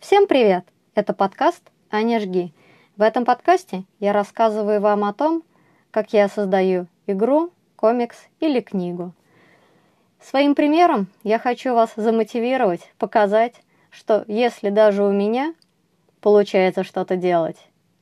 Всем привет! Это подкаст «Аня жги». В этом подкасте я рассказываю вам о том, как я создаю игру, комикс или книгу. Своим примером я хочу вас замотивировать, показать, что если даже у меня получается что-то делать,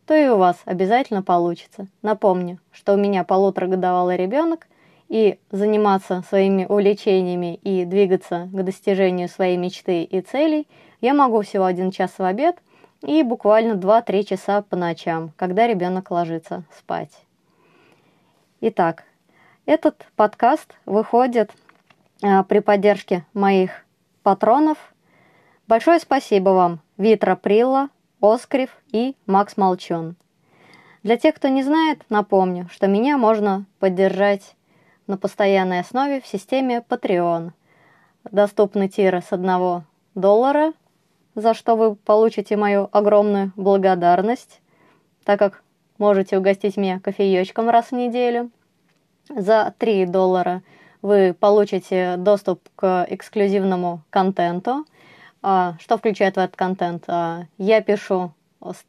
то и у вас обязательно получится. Напомню, что у меня полуторагодовалый ребенок, и заниматься своими увлечениями и двигаться к достижению своей мечты и целей я могу всего один час в обед и буквально 2-3 часа по ночам, когда ребенок ложится спать. Итак, этот подкаст выходит а, при поддержке моих патронов. Большое спасибо вам, Витра Прилла, Оскрив и Макс Молчун. Для тех, кто не знает, напомню, что меня можно поддержать на постоянной основе в системе Patreon. Доступны тиры с 1 доллара, за что вы получите мою огромную благодарность, так как можете угостить меня кофеечком раз в неделю. За 3 доллара вы получите доступ к эксклюзивному контенту. А, что включает в этот контент? А, я пишу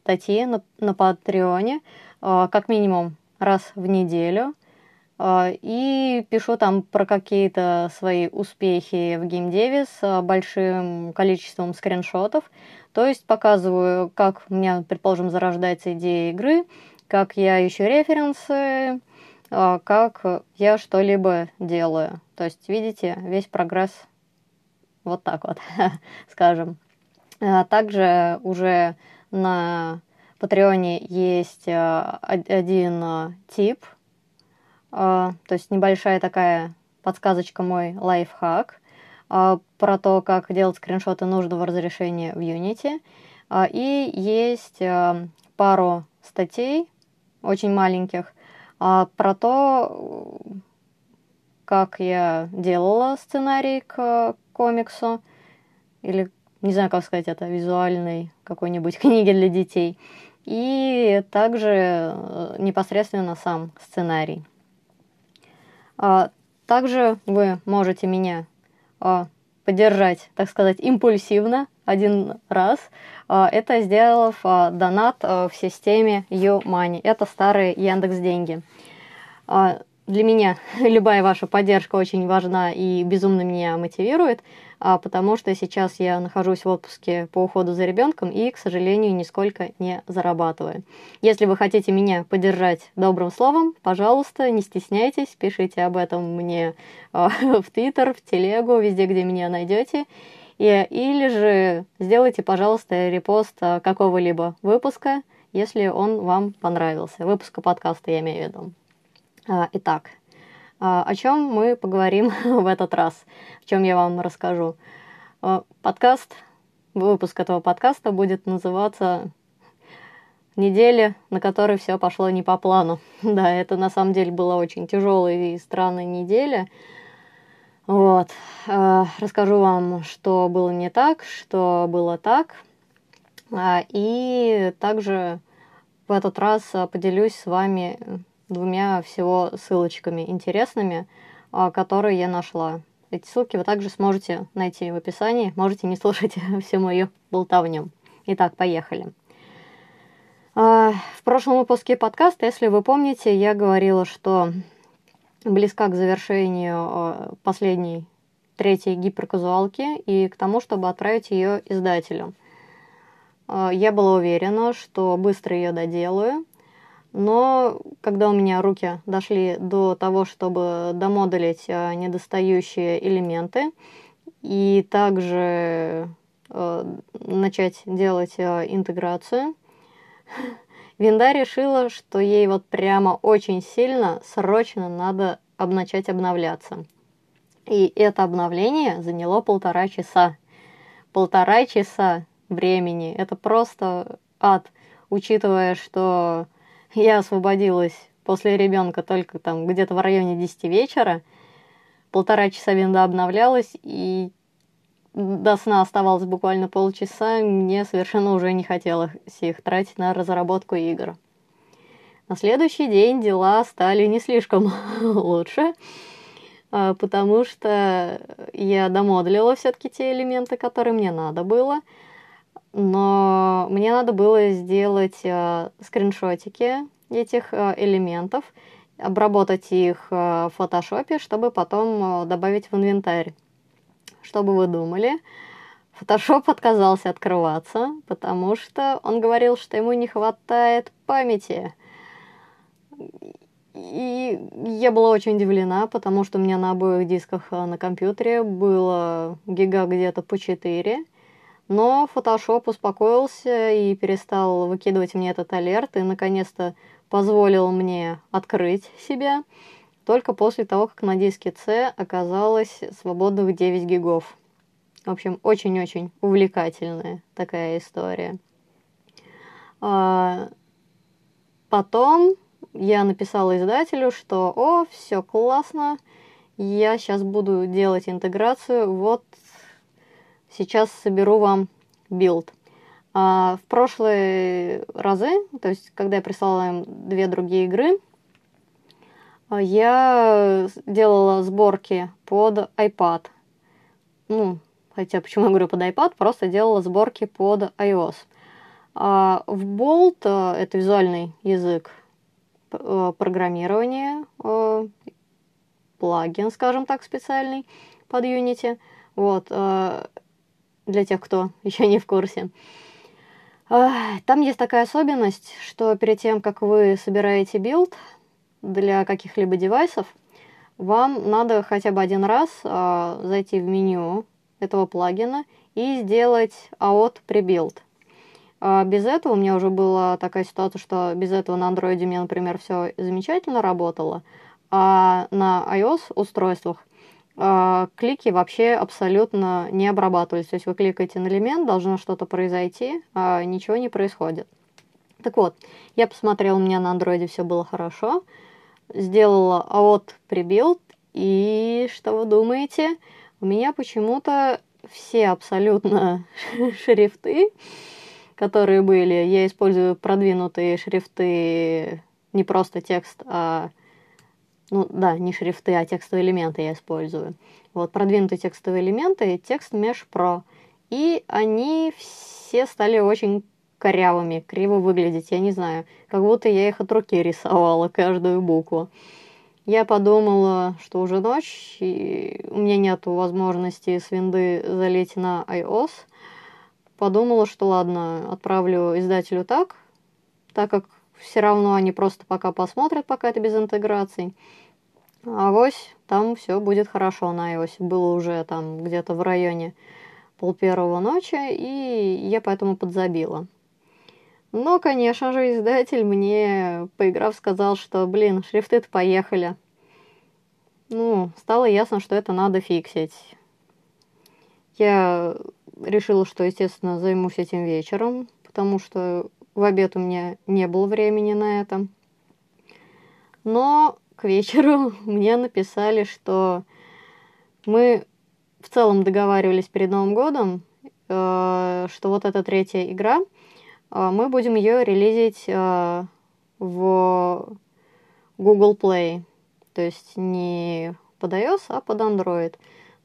статьи на, на Патреоне а, как минимум раз в неделю. И пишу там про какие-то свои успехи в геймдеве с большим количеством скриншотов. То есть показываю, как у меня, предположим, зарождается идея игры, как я ищу референсы, как я что-либо делаю. То есть, видите, весь прогресс вот так вот, скажем. Также уже на Патреоне есть один тип – а, то есть небольшая такая подсказочка мой лайфхак а, про то, как делать скриншоты нужного разрешения в Unity. А, и есть пару статей, очень маленьких, про то, как я делала сценарий к комиксу, или, не знаю, как сказать это, визуальной какой-нибудь книги для детей, и также э, непосредственно сам сценарий. А, также вы можете меня а, поддержать, так сказать, импульсивно один раз. А, это сделав донат в системе YouMoney. Это старые Яндекс деньги. Для меня любая ваша поддержка очень важна и безумно меня мотивирует потому что сейчас я нахожусь в отпуске по уходу за ребенком и, к сожалению, нисколько не зарабатываю. Если вы хотите меня поддержать добрым словом, пожалуйста, не стесняйтесь, пишите об этом мне а, в Твиттер, в Телегу, везде, где меня найдете. И, или же сделайте, пожалуйста, репост а, какого-либо выпуска, если он вам понравился. Выпуска подкаста я имею в виду. А, итак, а, о чем мы поговорим в этот раз, в чем я вам расскажу. А, подкаст, выпуск этого подкаста будет называться недели, на которой все пошло не по плану. Да, это на самом деле была очень тяжелая и странная неделя. Вот. А, расскажу вам, что было не так, что было так. И также в этот раз поделюсь с вами двумя всего ссылочками интересными, а, которые я нашла. Эти ссылки вы также сможете найти в описании. Можете не слушать всю мою болтовню. Итак, поехали. А, в прошлом выпуске подкаста, если вы помните, я говорила, что близка к завершению а, последней третьей гиперказуалки и к тому, чтобы отправить ее издателю. Я была уверена, что быстро ее доделаю, но когда у меня руки дошли до того, чтобы домоделить э, недостающие элементы и также э, начать делать э, интеграцию, Винда решила, что ей вот прямо очень сильно, срочно надо начать обновляться. И это обновление заняло полтора часа. Полтора часа времени. Это просто ад, учитывая, что я освободилась после ребенка только там где-то в районе 10 вечера. Полтора часа винда обновлялась, и до сна оставалось буквально полчаса. Мне совершенно уже не хотелось их тратить на разработку игр. На следующий день дела стали не слишком лучше. а, потому что я домодлила все-таки те элементы, которые мне надо было. Но мне надо было сделать а, скриншотики этих а, элементов, обработать их в фотошопе, чтобы потом добавить в инвентарь. Что бы вы думали? Photoshop отказался открываться, потому что он говорил, что ему не хватает памяти. И я была очень удивлена, потому что у меня на обоих дисках э, на компьютере было гига где-то по 4. Но Photoshop успокоился и перестал выкидывать мне этот алерт и наконец-то позволил мне открыть себя только после того, как на диске C оказалось свободных 9 гигов. В общем, очень-очень увлекательная такая история. А, потом я написала издателю, что «О, все классно, я сейчас буду делать интеграцию, вот сейчас соберу вам билд». А в прошлые разы, то есть когда я прислала им две другие игры, я делала сборки под iPad. Ну, хотя почему я говорю под iPad, просто делала сборки под iOS. А в Bolt, э, это визуальный язык, Э, программирования, плагин, скажем так, специальный под Unity. Вот, для тех, кто еще не в курсе. Там есть такая особенность, что перед тем, как вы собираете билд для каких-либо девайсов, вам надо хотя бы один раз зайти в меню этого плагина и сделать AOT pre-build. А без этого у меня уже была такая ситуация, что без этого на андроиде у меня, например, все замечательно работало, а на iOS устройствах а, клики вообще абсолютно не обрабатывались. То есть вы кликаете на элемент, должно что-то произойти, а ничего не происходит. Так вот, я посмотрела, у меня на андроиде все было хорошо, сделала от прибилд, и что вы думаете? У меня почему-то все абсолютно шрифты которые были. Я использую продвинутые шрифты, не просто текст, а... Ну да, не шрифты, а текстовые элементы я использую. Вот, продвинутые текстовые элементы, текст Mesh Pro. И они все стали очень корявыми, криво выглядеть. Я не знаю, как будто я их от руки рисовала, каждую букву. Я подумала, что уже ночь, и у меня нет возможности с винды залить на iOS – подумала, что ладно, отправлю издателю так, так как все равно они просто пока посмотрят, пока это без интеграций. А вось там все будет хорошо на iOS. Было уже там где-то в районе пол первого ночи, и я поэтому подзабила. Но, конечно же, издатель мне, поиграв, сказал, что, блин, шрифты-то поехали. Ну, стало ясно, что это надо фиксить. Я решила, что, естественно, займусь этим вечером, потому что в обед у меня не было времени на это. Но к вечеру мне написали, что мы в целом договаривались перед Новым годом, э, что вот эта третья игра, э, мы будем ее релизить э, в Google Play. То есть не под iOS, а под Android.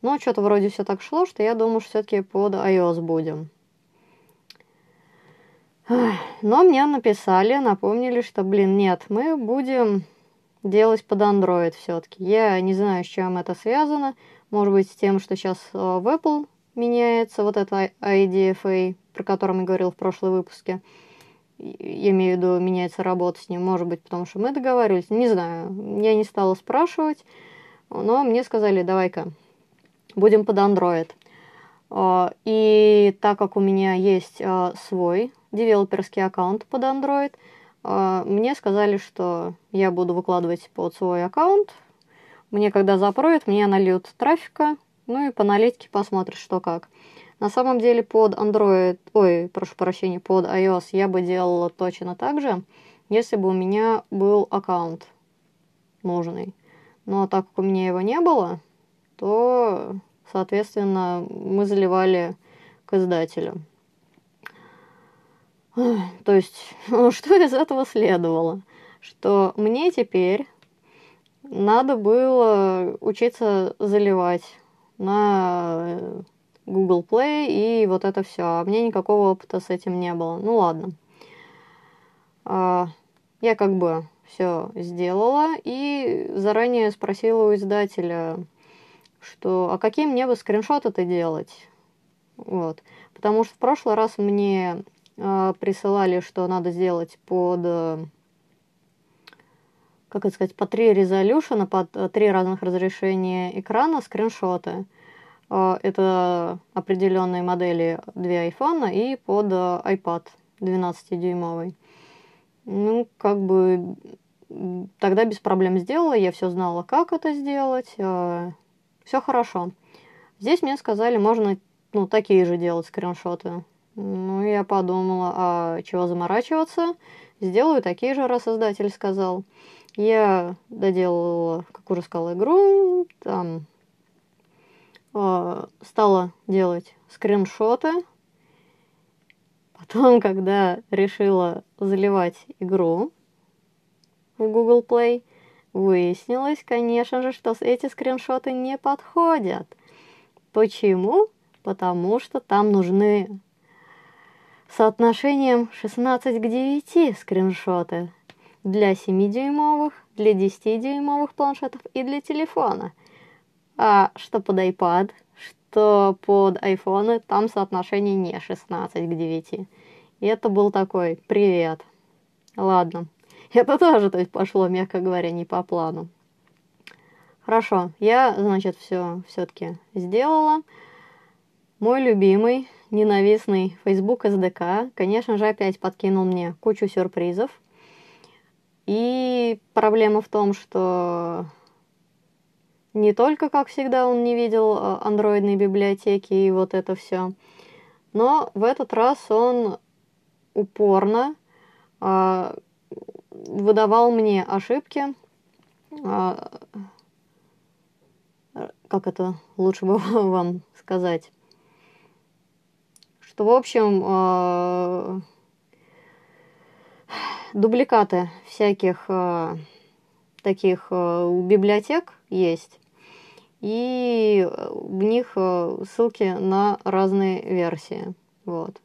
Но что-то вроде все так шло, что я думаю, что все-таки под iOS будем. Но мне написали, напомнили, что, блин, нет, мы будем делать под Android все-таки. Я не знаю, с чем это связано. Может быть, с тем, что сейчас э, в Apple меняется вот это IDFA, про который я говорил в прошлом выпуске. Я имею в виду, меняется работа с ним. Может быть, потому что мы договаривались. Не знаю. Я не стала спрашивать. Но мне сказали, давай-ка, будем под Android. А, и так как у меня есть а, свой девелоперский аккаунт под Android, а, мне сказали, что я буду выкладывать под свой аккаунт. Мне когда запроют, мне нальют трафика, ну и по аналитике посмотрят, что как. На самом деле под Android, ой, прошу прощения, под iOS я бы делала точно так же, если бы у меня был аккаунт нужный. Но так как у меня его не было, то, соответственно, мы заливали к издателю. То есть, ну, что из этого следовало? Что мне теперь надо было учиться заливать на Google Play и вот это все. А мне никакого опыта с этим не было. Ну ладно. А, я как бы все сделала и заранее спросила у издателя, что а какие мне бы скриншоты-то делать? Вот. Потому что в прошлый раз мне э, присылали, что надо сделать под, э, как это сказать, по три резолюшена, под э, три разных разрешения экрана скриншоты. Э, это определенные модели две айфона и под э, iPad 12-дюймовый. Ну, как бы тогда без проблем сделала, я все знала, как это сделать, э, все хорошо. Здесь мне сказали, можно ну, такие же делать скриншоты. Ну, я подумала, а чего заморачиваться? Сделаю такие же, раз издатель сказал. Я доделала, как уже сказала, игру, там э, стала делать скриншоты. Потом, когда решила заливать игру в Google Play, выяснилось, конечно же, что эти скриншоты не подходят. Почему? потому что там нужны соотношением 16 к 9 скриншоты для 7-дюймовых, для 10-дюймовых планшетов и для телефона. А что под iPad, что под iPhone, там соотношение не 16 к 9. И это был такой «Привет». Ладно. Это тоже, то есть, пошло, мягко говоря, не по плану. Хорошо, я, значит, все все-таки сделала. Мой любимый, ненавистный Facebook SDK, конечно же, опять подкинул мне кучу сюрпризов. И проблема в том, что не только, как всегда, он не видел э, андроидной библиотеки и вот это все, но в этот раз он упорно э, выдавал мне ошибки. Э, как это лучше бы вам сказать? Что, в общем, э, дубликаты всяких э, таких э, библиотек есть, и в них ссылки на разные версии, вот,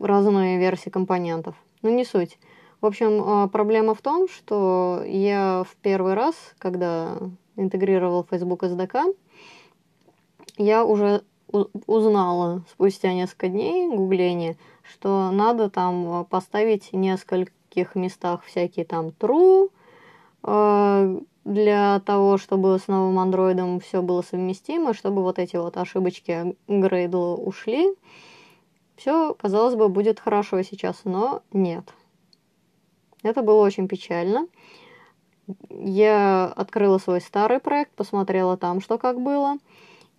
разные версии компонентов. Ну, не суть. В общем, проблема в том, что я в первый раз, когда интегрировал Facebook SDK, я уже узнала спустя несколько дней гугления, что надо там э, поставить в нескольких местах всякие там true, э, для того, чтобы с новым андроидом все было совместимо, чтобы вот эти вот ошибочки Грейдла ушли. Все, казалось бы, будет хорошо сейчас, но нет. Это было очень печально. Я открыла свой старый проект, посмотрела там, что как было –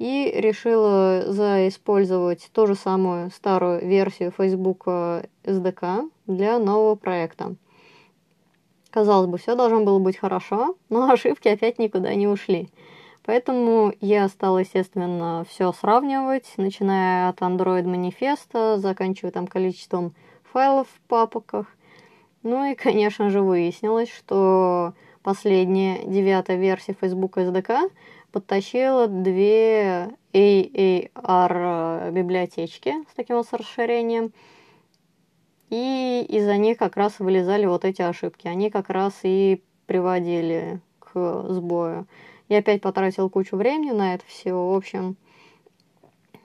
и решила заиспользовать ту же самую старую версию Facebook SDK для нового проекта. Казалось бы, все должно было быть хорошо, но ошибки опять никуда не ушли. Поэтому я стала, естественно, все сравнивать, начиная от Android манифеста, заканчивая там количеством файлов в папках. Ну и, конечно же, выяснилось, что последняя девятая версия Facebook SDK подтащила две AAR библиотечки с таким вот расширением. И из-за них как раз вылезали вот эти ошибки. Они как раз и приводили к сбою. Я опять потратил кучу времени на это все. В общем,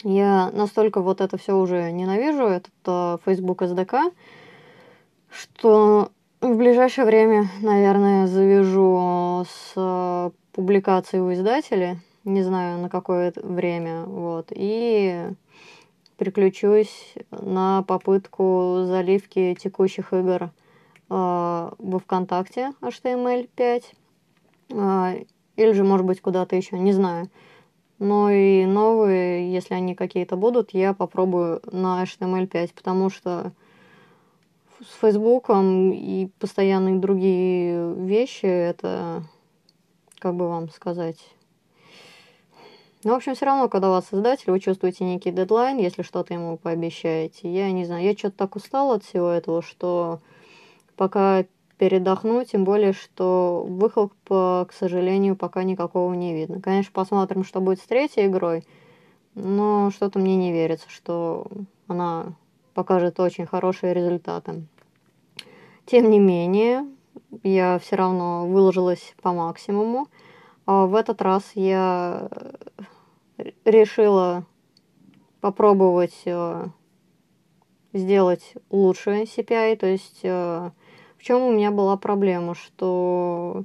я настолько вот это все уже ненавижу, этот uh, Facebook SDK, что в ближайшее время, наверное, завяжу с uh, публикации у издателя, не знаю на какое время, вот, и переключусь на попытку заливки текущих игр э, во ВКонтакте HTML5, э, или же, может быть, куда-то еще, не знаю. Но и новые, если они какие-то будут, я попробую на HTML5, потому что с Фейсбуком и постоянные другие вещи это как бы вам сказать. Ну, в общем, все равно, когда у вас создатель, вы чувствуете некий дедлайн, если что-то ему пообещаете. Я не знаю, я что-то так устала от всего этого, что пока передохну, тем более, что выхлопа, к сожалению, пока никакого не видно. Конечно, посмотрим, что будет с третьей игрой, но что-то мне не верится, что она покажет очень хорошие результаты. Тем не менее, я все равно выложилась по максимуму. А в этот раз я решила попробовать э, сделать лучше CPI, то есть э, в чем у меня была проблема, что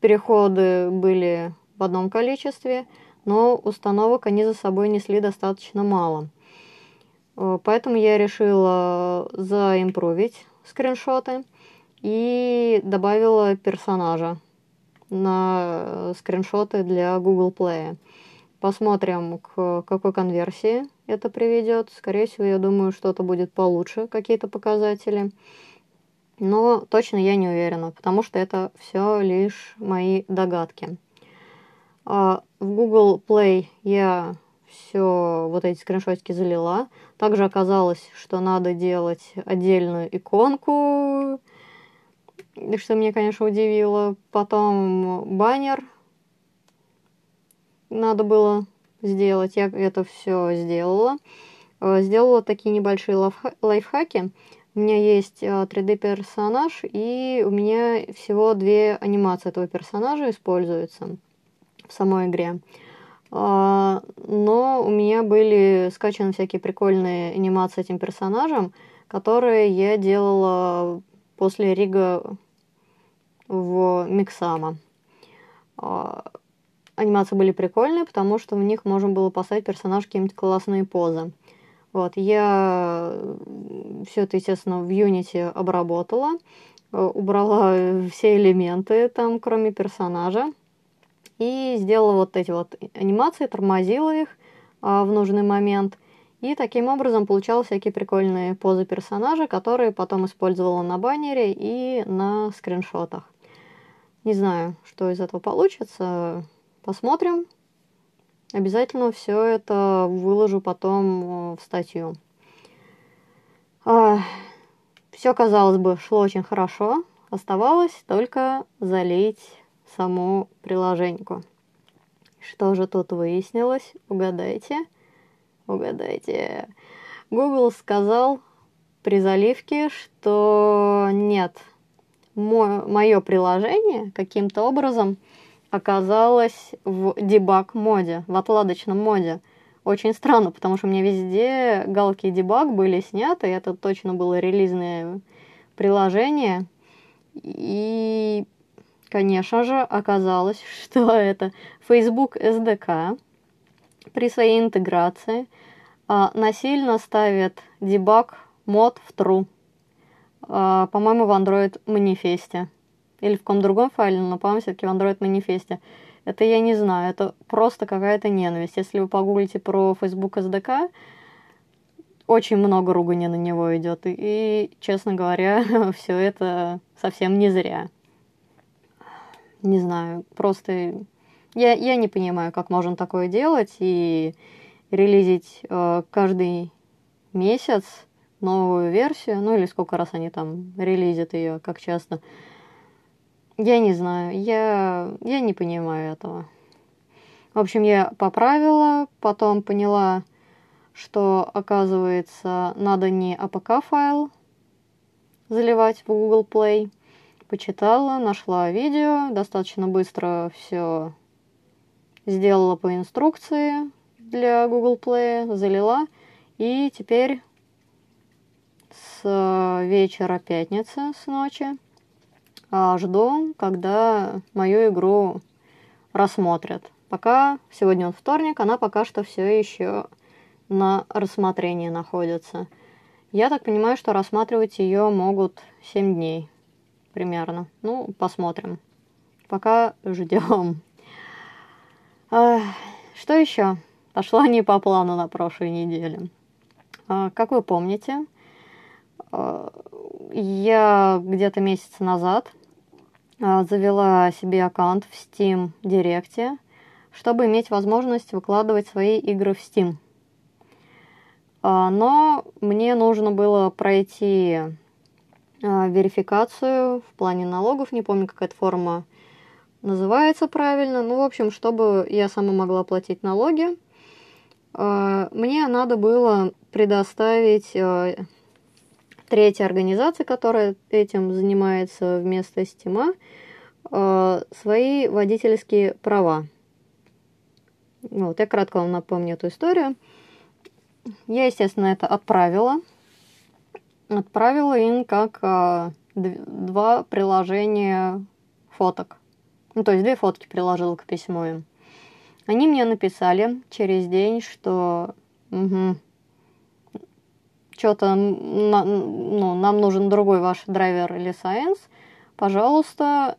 переходы были в одном количестве, но установок они за собой несли достаточно мало. Э, поэтому я решила заимпровить скриншоты и добавила персонажа на скриншоты для Google Play. Посмотрим, к какой конверсии это приведет. Скорее всего, я думаю, что-то будет получше, какие-то показатели. Но точно я не уверена, потому что это все лишь мои догадки. А, в Google Play я все вот эти скриншотики залила. Также оказалось, что надо делать отдельную иконку, что меня, конечно, удивило. Потом баннер надо было сделать. Я это все сделала. Э, сделала такие небольшие лайфхаки. У меня есть 3D-персонаж, э, и у меня всего две анимации этого персонажа используются в самой игре. А, но у меня были скачаны всякие прикольные анимации этим персонажем, которые я делала после Рига в Миксама. А, анимации были прикольные, потому что в них можно было поставить персонаж какие-нибудь классные позы. Вот, я все это, естественно, в Unity обработала, э, убрала все элементы там, кроме персонажа, и сделала вот эти вот анимации, тормозила их а, в нужный момент, и таким образом получала всякие прикольные позы персонажа, которые потом использовала на баннере и на скриншотах. Не знаю, что из этого получится, посмотрим. Обязательно все это выложу потом э, в статью. А, все, казалось бы, шло очень хорошо. Оставалось только залить саму приложеньку. Что же тут выяснилось? Угадайте. Угадайте. Google сказал при заливке, что нет, мое приложение каким-то образом оказалось в дебаг моде, в отладочном моде. Очень странно, потому что у меня везде галки дебаг были сняты, это точно было релизное приложение. И, конечно же, оказалось, что это Facebook SDK при своей интеграции а, насильно ставит дебаг мод в true. А, по-моему, в Android манифесте или в каком другом файле, но, по-моему, все-таки в Android манифесте. Это я не знаю, это просто какая-то ненависть. Если вы погуглите про Facebook SDK, очень много ругани на него идет. И, и честно говоря, все это совсем не зря. Не знаю, просто я, я не понимаю, как можно такое делать и релизить э, каждый месяц новую версию, ну или сколько раз они там релизят ее, как часто. Я не знаю, я, я не понимаю этого. В общем, я поправила, потом поняла, что, оказывается, надо не APK-файл заливать в Google Play. Почитала, нашла видео, достаточно быстро все сделала по инструкции для Google Play, залила. И теперь вечера пятницы, с ночи, а, жду, когда мою игру рассмотрят. Пока сегодня он вторник, она пока что все еще на рассмотрении находится. Я так понимаю, что рассматривать ее могут 7 дней примерно. Ну, посмотрим. Пока ждем. А, что еще? Пошло не по плану на прошлой неделе. А, как вы помните, я где-то месяц назад а, завела себе аккаунт в Steam Директе, чтобы иметь возможность выкладывать свои игры в Steam. А, но мне нужно было пройти верификацию в плане налогов, не помню, какая это форма называется правильно. Ну, в общем, чтобы я сама могла платить налоги, мне надо было предоставить третьей организации, которая этим занимается вместо Стима, свои водительские права. Вот, я кратко вам напомню эту историю. Я, естественно, это отправила. Отправила им как а, два приложения фоток. Ну, то есть две фотки приложила к письму им. Они мне написали через день, что угу, что-то ну, нам нужен другой ваш драйвер или сайенс. Пожалуйста,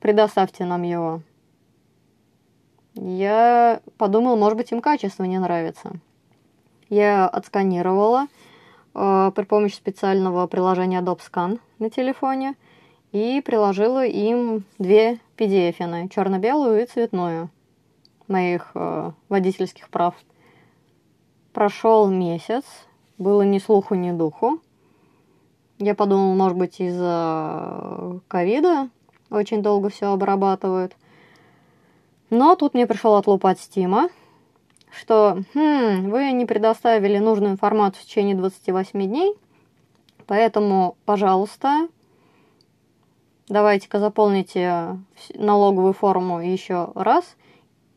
предоставьте нам его. Я подумала, может быть, им качество не нравится. Я отсканировала э, при помощи специального приложения Adobe Scan на телефоне и приложила им две PDF, черно-белую и цветную, моих э, водительских прав. Прошел месяц, было ни слуху, ни духу. Я подумала, может быть, из-за ковида очень долго все обрабатывают. Но тут мне пришел отлуп от Стима, что хм, вы не предоставили нужную информацию в течение 28 дней, поэтому, пожалуйста, давайте-ка заполните налоговую форму еще раз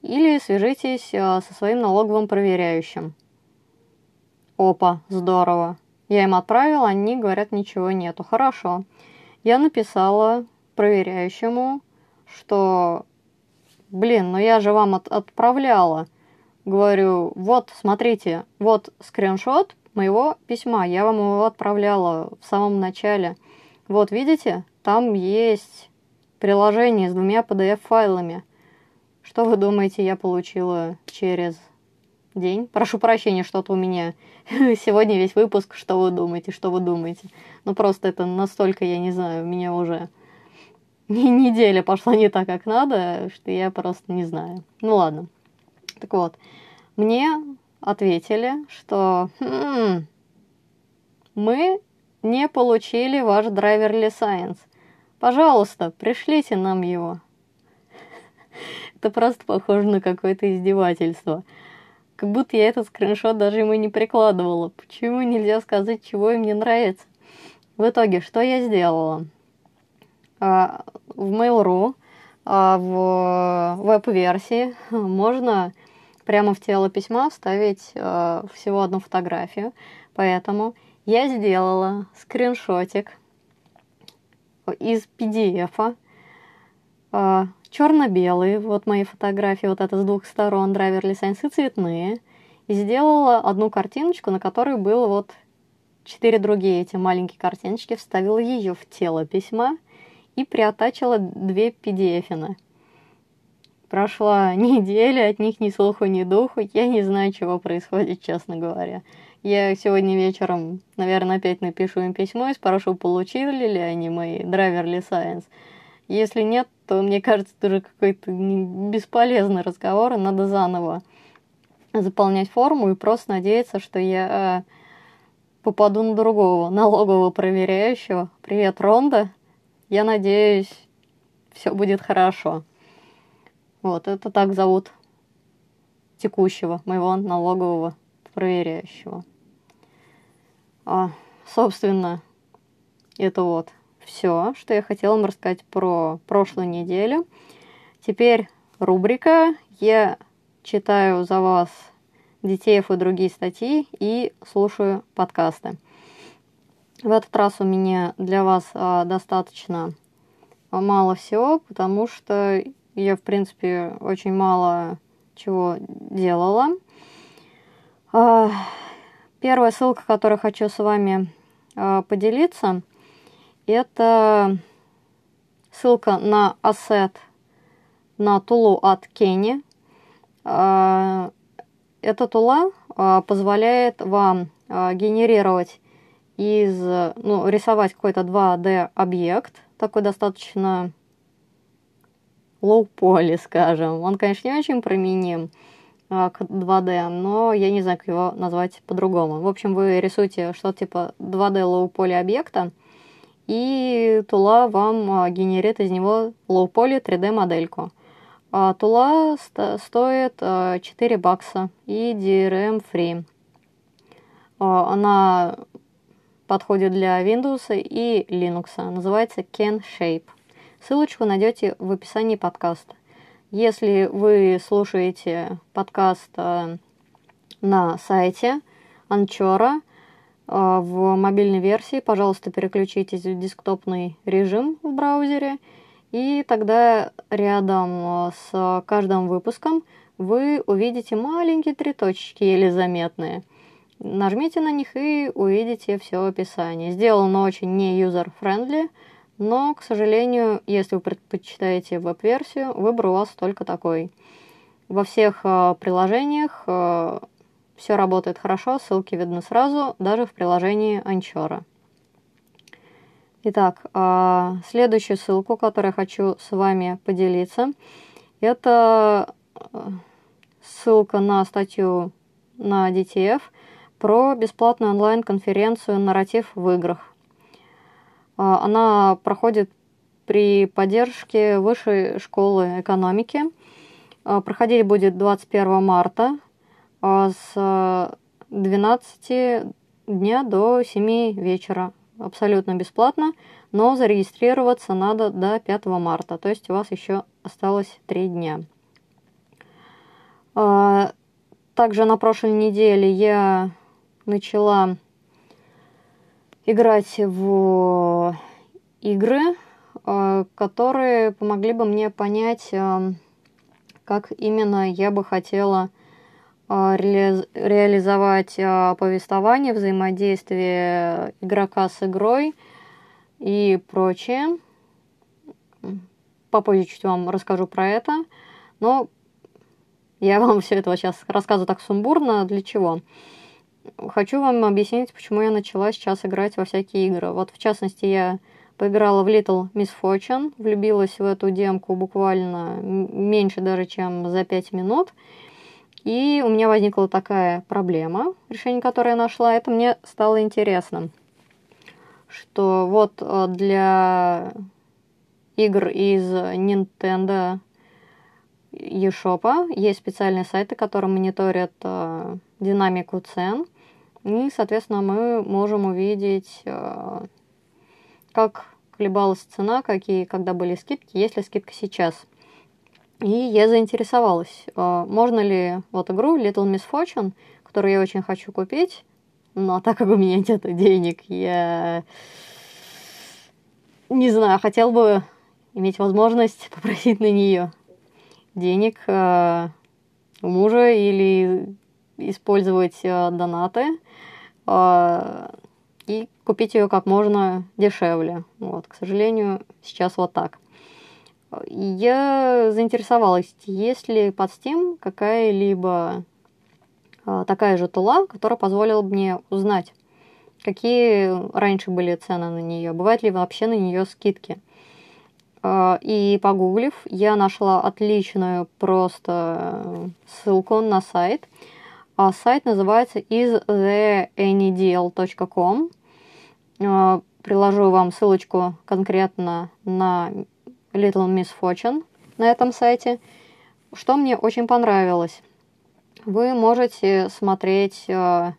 или свяжитесь а, со своим налоговым проверяющим. Опа, здорово. Я им отправила, они говорят, ничего нету. Хорошо. Я написала проверяющему, что, блин, ну я же вам от отправляла говорю, вот, смотрите, вот скриншот моего письма, я вам его отправляла в самом начале. Вот, видите, там есть приложение с двумя PDF-файлами. Что вы думаете, я получила через день? Прошу прощения, что-то у меня сегодня весь выпуск, что вы думаете, что вы думаете. Ну, просто это настолько, я не знаю, у меня уже неделя пошла не так, как надо, что я просто не знаю. Ну, ладно. Так вот, мне ответили, что хм, мы не получили ваш драйвер license. Пожалуйста, пришлите нам его. Это просто похоже на какое-то издевательство. Как будто я этот скриншот даже ему не прикладывала. Почему нельзя сказать, чего им не нравится? В итоге, что я сделала? А, в Mail.ru, а, в веб-версии можно прямо в тело письма вставить э, всего одну фотографию. Поэтому я сделала скриншотик из PDF, э, черно-белый, вот мои фотографии, вот это с двух сторон, драйвер и цветные, и сделала одну картиночку, на которой было вот четыре другие эти маленькие картиночки, вставила ее в тело письма и приотачила две PDF. -ины. Прошла неделя, от них ни слуху, ни духу. Я не знаю, чего происходит, честно говоря. Я сегодня вечером, наверное, опять напишу им письмо и спрошу, получили ли они мои драйвер Science. Если нет, то мне кажется, это уже какой-то бесполезный разговор, и надо заново заполнять форму и просто надеяться, что я э, попаду на другого налогового проверяющего. Привет, Ронда. Я надеюсь, все будет хорошо. Вот, это так зовут текущего моего налогового проверяющего. А, собственно, это вот все, что я хотела вам рассказать про прошлую неделю. Теперь рубрика «Я читаю за вас детеев и другие статьи и слушаю подкасты». В этот раз у меня для вас а, достаточно мало всего, потому что я, в принципе, очень мало чего делала. А, первая ссылка, которую хочу с вами а, поделиться, это ссылка на ассет на тулу от Кенни. А, эта тула позволяет вам генерировать из, ну, рисовать какой-то 2D объект, такой достаточно лоу-поли, скажем. Он, конечно, не очень применим к 2D, но я не знаю, как его назвать по-другому. В общем, вы рисуете что-то типа 2D low-poly объекта, и Тула вам генерит из него low-poly 3D модельку. А Тула ст- стоит 4 бакса и DRM free. Она подходит для Windows и Linux. Называется Can Shape. Ссылочку найдете в описании подкаста. Если вы слушаете подкаст на сайте Анчора в мобильной версии, пожалуйста, переключитесь в десктопный режим в браузере, и тогда рядом э, с каждым выпуском вы увидите маленькие три точки, еле заметные. Нажмите на них и увидите все описание. Сделано очень не user-friendly, но, к сожалению, если вы предпочитаете веб-версию, выбор у вас только такой. Во всех э, приложениях все работает хорошо, ссылки видны сразу, даже в приложении Анчора. Итак, э, следующую ссылку, которую я хочу с вами поделиться, это э, ссылка на статью на DTF про бесплатную онлайн-конференцию «Нарратив в играх». А, она проходит при поддержке Высшей школы экономики. А, проходить будет 21 марта а, с 12 дня до 7 вечера. Абсолютно бесплатно, но зарегистрироваться надо до 5 марта, то есть у вас еще осталось 3 дня. Также на прошлой неделе я начала играть в игры, э, которые помогли бы мне понять, э, как именно я бы хотела э, реализовать повествование, взаимодействие игрока с игрой и прочее. Попозже чуть вам расскажу про это. Но я вам все это сейчас рассказываю так сумбурно. Для чего? хочу вам объяснить, почему я начала сейчас играть во всякие игры. Вот, в частности, я поиграла в Little Miss Fortune, влюбилась в эту демку буквально меньше даже, чем за 5 минут. И у меня возникла такая проблема, решение которой я нашла. Это мне стало интересно, что вот э, для игр из Nintendo eShop есть специальные сайты, которые мониторят э, динамику цен – и, соответственно, мы можем увидеть, э, как колебалась цена, какие, когда были скидки, есть ли скидка сейчас. И я заинтересовалась, э, можно ли вот игру Little Miss Fortune, которую я очень хочу купить, но так как у меня нет денег, я не знаю, хотел бы иметь возможность попросить на нее денег э, у мужа или использовать донаты а, и купить ее как можно дешевле. Вот, к сожалению, сейчас вот так. Я заинтересовалась, есть ли под Steam какая-либо а, такая же тула, которая позволила мне узнать, какие раньше были цены на нее, бывают ли вообще на нее скидки. А, и погуглив, я нашла отличную просто ссылку на сайт – а сайт называется istheanydl.com. А, приложу вам ссылочку конкретно на Little Miss Fortune на этом сайте. Что мне очень понравилось. Вы можете смотреть э,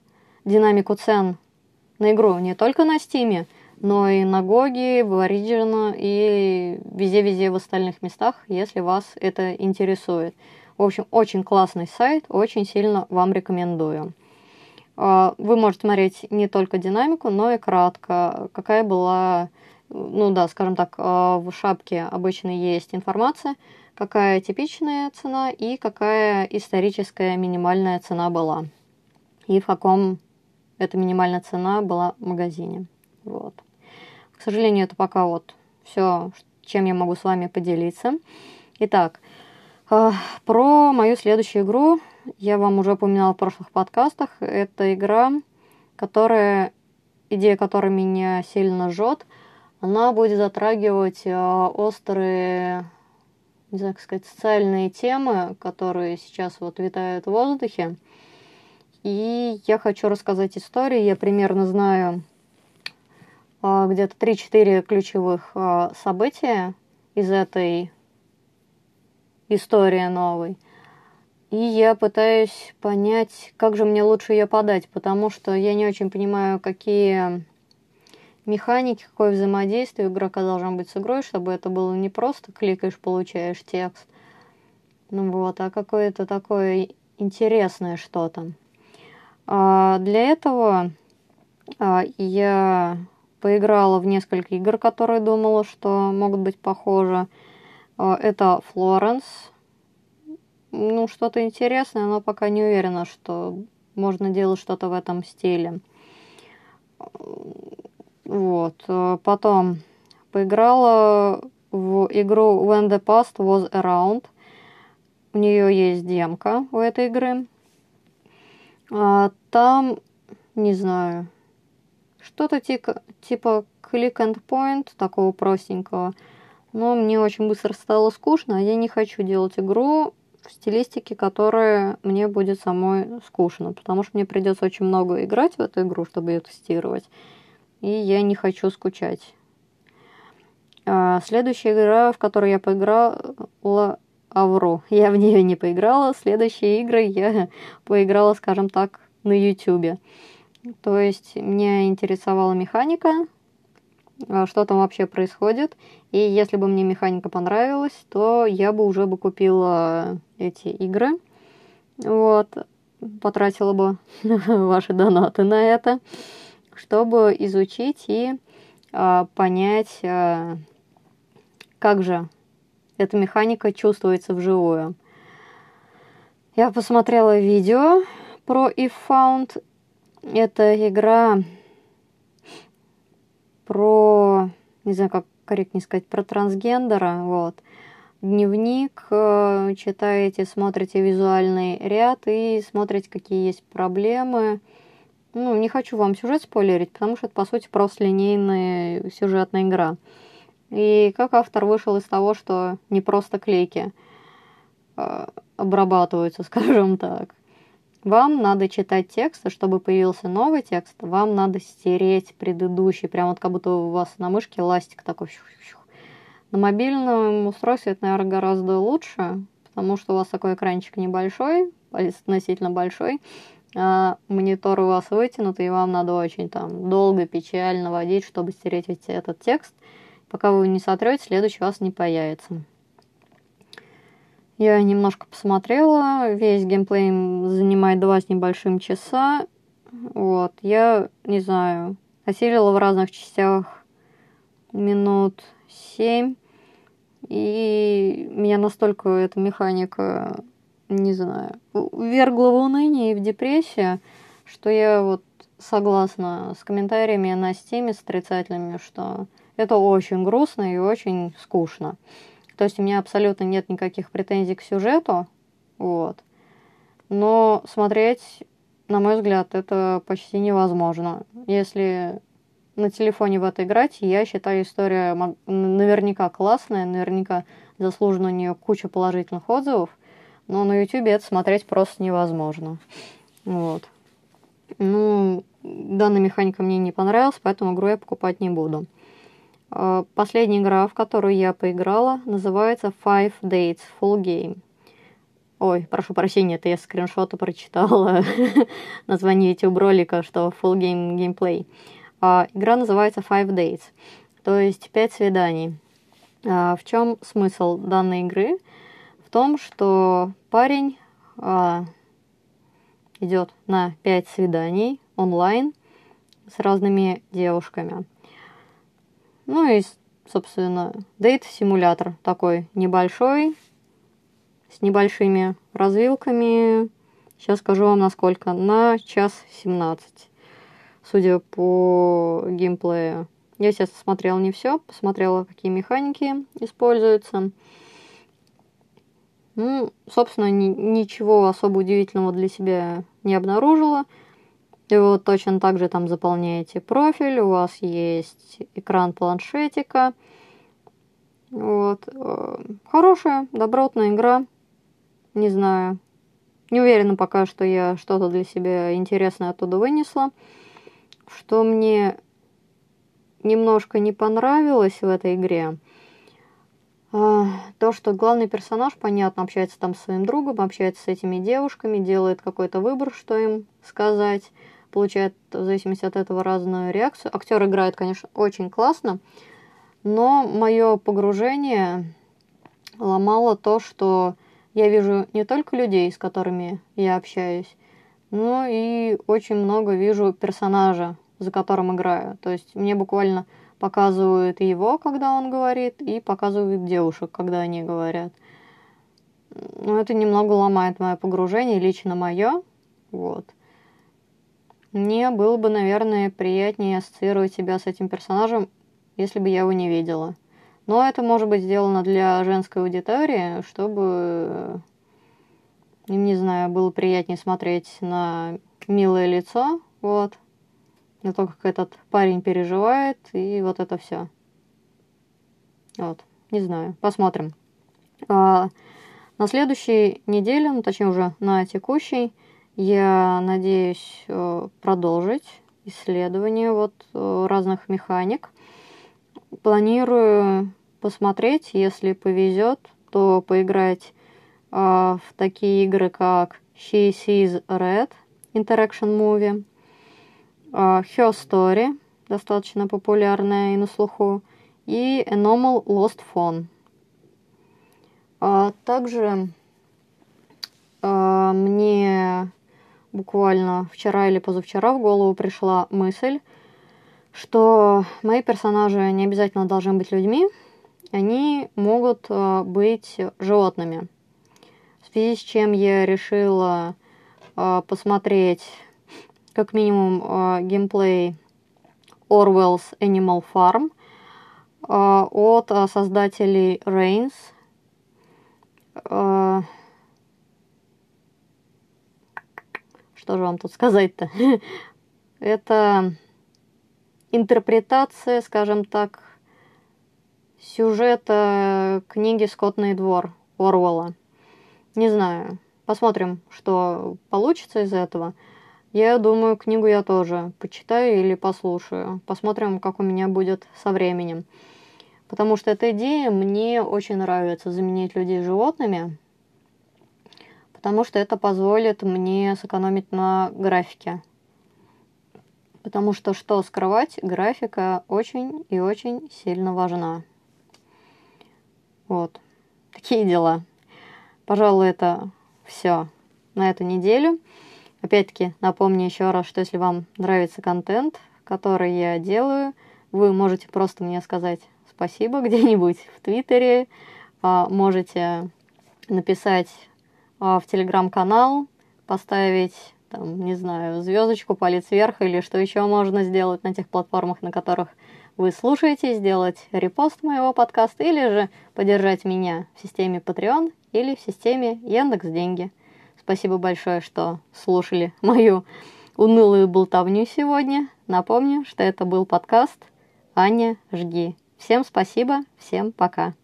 динамику цен на игру не только на Steam, но и на Гоги, в Origin и везде-везде в остальных местах, если вас это интересует. В общем, очень классный сайт, очень сильно вам рекомендую. А, вы можете смотреть не только динамику, но и кратко, какая была, ну да, скажем так, а, в шапке обычно есть информация, какая типичная цена и какая историческая минимальная цена была. И в каком эта минимальная цена была в магазине. Вот. К сожалению, это пока вот все, чем я могу с вами поделиться. Итак, про мою следующую игру я вам уже упоминала в прошлых подкастах. Это игра, которая, идея которой меня сильно жжет. Она будет затрагивать э, острые не знаю, как сказать, социальные темы, которые сейчас вот витают в воздухе. И я хочу рассказать историю. Я примерно знаю а, где-то 3-4 ключевых а, события из этой истории новой. И я пытаюсь понять, как же мне лучше ее подать, потому что я не очень понимаю, какие механики, какое взаимодействие игрока должно быть с игрой, чтобы это было не просто кликаешь, получаешь текст, ну вот, а какое-то такое интересное что-то. А для этого а, я поиграла в несколько игр, которые думала, что могут быть похожи. А, это Флоренс. Ну, что-то интересное, но пока не уверена, что можно делать что-то в этом стиле. Вот. А, потом поиграла в игру When the Past Was Around. У нее есть демка у этой игры. А, там, не знаю, что-то типа, типа click and point, такого простенького. Но мне очень быстро стало скучно, а я не хочу делать игру в стилистике, которая мне будет самой скучно, потому что мне придется очень много играть в эту игру, чтобы ее тестировать, и я не хочу скучать. А следующая игра, в которой я поиграла, Авру. Я в нее не поиграла. Следующие игры я поиграла, скажем так, на YouTube. То есть меня интересовала механика, а, что там вообще происходит. И если бы мне механика понравилась, то я бы уже бы купила эти игры. Вот. Потратила бы ваши донаты на это, чтобы изучить и а, понять, а, как же эта механика чувствуется вживую. Я посмотрела видео про If Found. Это игра про, не знаю, как корректнее сказать, про трансгендера, вот. Дневник, э, читаете, смотрите визуальный ряд и смотрите, какие есть проблемы. Ну, не хочу вам сюжет спойлерить, потому что это, по сути, просто линейная сюжетная игра. И как автор вышел из того, что не просто клейки э, обрабатываются, скажем так. Вам надо читать тексты, чтобы появился новый текст, вам надо стереть предыдущий, прям вот как будто у вас на мышке ластик такой. На мобильном устройстве это, наверное, гораздо лучше, потому что у вас такой экранчик небольшой, относительно большой, монитор у вас вытянутый, и вам надо очень там долго, печально водить, чтобы стереть этот текст – Пока вы не сотрете, следующий у вас не появится. Я немножко посмотрела, весь геймплей занимает два с небольшим часа. Вот, я, не знаю, осилила в разных частях минут семь. И меня настолько эта механика, не знаю, вергла в уныние и в депрессию, что я вот согласна с комментариями на стиме с отрицательными, что это очень грустно и очень скучно. То есть у меня абсолютно нет никаких претензий к сюжету, вот. Но смотреть, на мой взгляд, это почти невозможно. Если на телефоне в это играть, я считаю история наверняка классная, наверняка заслужена у нее куча положительных отзывов, но на YouTube это смотреть просто невозможно. Вот. Ну, данная механика мне не понравилась, поэтому игру я покупать не буду. Э, последняя игра, в которую я поиграла, называется Five Dates Full Game. Ой, прошу прощения, это я скриншоты прочитала название YouTube ролика, что Full Game Gameplay. А, игра называется Five Dates, то есть пять свиданий. А, в чем смысл данной игры? В том, что парень а, идет на пять свиданий онлайн с разными девушками. Ну и, собственно, дейт-симулятор такой небольшой, с небольшими развилками. Сейчас скажу вам, насколько. На час 17, судя по геймплею. Я, естественно, смотрела не все, посмотрела, какие механики используются. Ну, собственно, ни, ничего особо удивительного для себя не обнаружила. И вот точно так же там заполняете профиль, у вас есть экран планшетика, Вот. Э, хорошая, добротная игра. Не знаю. Не уверена пока, что я что-то для себя интересное оттуда вынесла. Что мне немножко не понравилось в этой игре, то, что главный персонаж, понятно, общается там с своим другом, общается с этими девушками, делает какой-то выбор, что им сказать, получает в зависимости от этого разную реакцию. Актер играет, конечно, очень классно, но мое погружение ломало то, что я вижу не только людей, с которыми я общаюсь, но и очень много вижу персонажа, за которым играю. То есть мне буквально показывают его, когда он говорит, и показывают девушек, когда они говорят. Но это немного ломает мое погружение, лично мое. Вот. Мне было бы, наверное, приятнее ассоциировать себя с этим персонажем, если бы я его не видела. Но это может быть сделано для женской аудитории, чтобы не знаю, было приятнее смотреть на милое лицо, вот, на то, как этот парень переживает, и вот это все. Вот, не знаю, посмотрим. А, на следующей неделе, ну, точнее уже на текущей, я надеюсь э, продолжить исследование вот э, разных механик. Планирую посмотреть, если повезет, то поиграть э, в такие игры, как She Sees Red, Interaction Movie, Her Story, достаточно популярная и на слуху, и Anomal Lost Phone. Uh, также uh, мне буквально вчера или позавчера в голову пришла мысль, что мои персонажи не обязательно должны быть людьми, они могут быть животными. В связи с чем я решила посмотреть как минимум э, геймплей Orwell's Animal Farm э, от э, создателей Reigns. Что же вам тут сказать-то? Это интерпретация, скажем так, сюжета книги «Скотный двор» Орвелла. Не знаю. Посмотрим, что получится из этого. Я думаю, книгу я тоже почитаю или послушаю. Посмотрим, как у меня будет со временем. Потому что эта идея мне очень нравится, заменить людей животными. Потому что это позволит мне сэкономить на графике. Потому что что скрывать, графика очень и очень сильно важна. Вот. Такие дела. Пожалуй, это все на эту неделю. Опять-таки, напомню еще раз, что если вам нравится контент, который я делаю, вы можете просто мне сказать спасибо где-нибудь в Твиттере, а, можете написать а, в Телеграм-канал, поставить, там, не знаю, звездочку, палец вверх или что еще можно сделать на тех платформах, на которых вы слушаете, сделать репост моего подкаста или же поддержать меня в системе Patreon или в системе Яндекс Деньги. Спасибо большое, что слушали мою унылую болтовню сегодня. Напомню, что это был подкаст «Аня, жги». Всем спасибо, всем пока.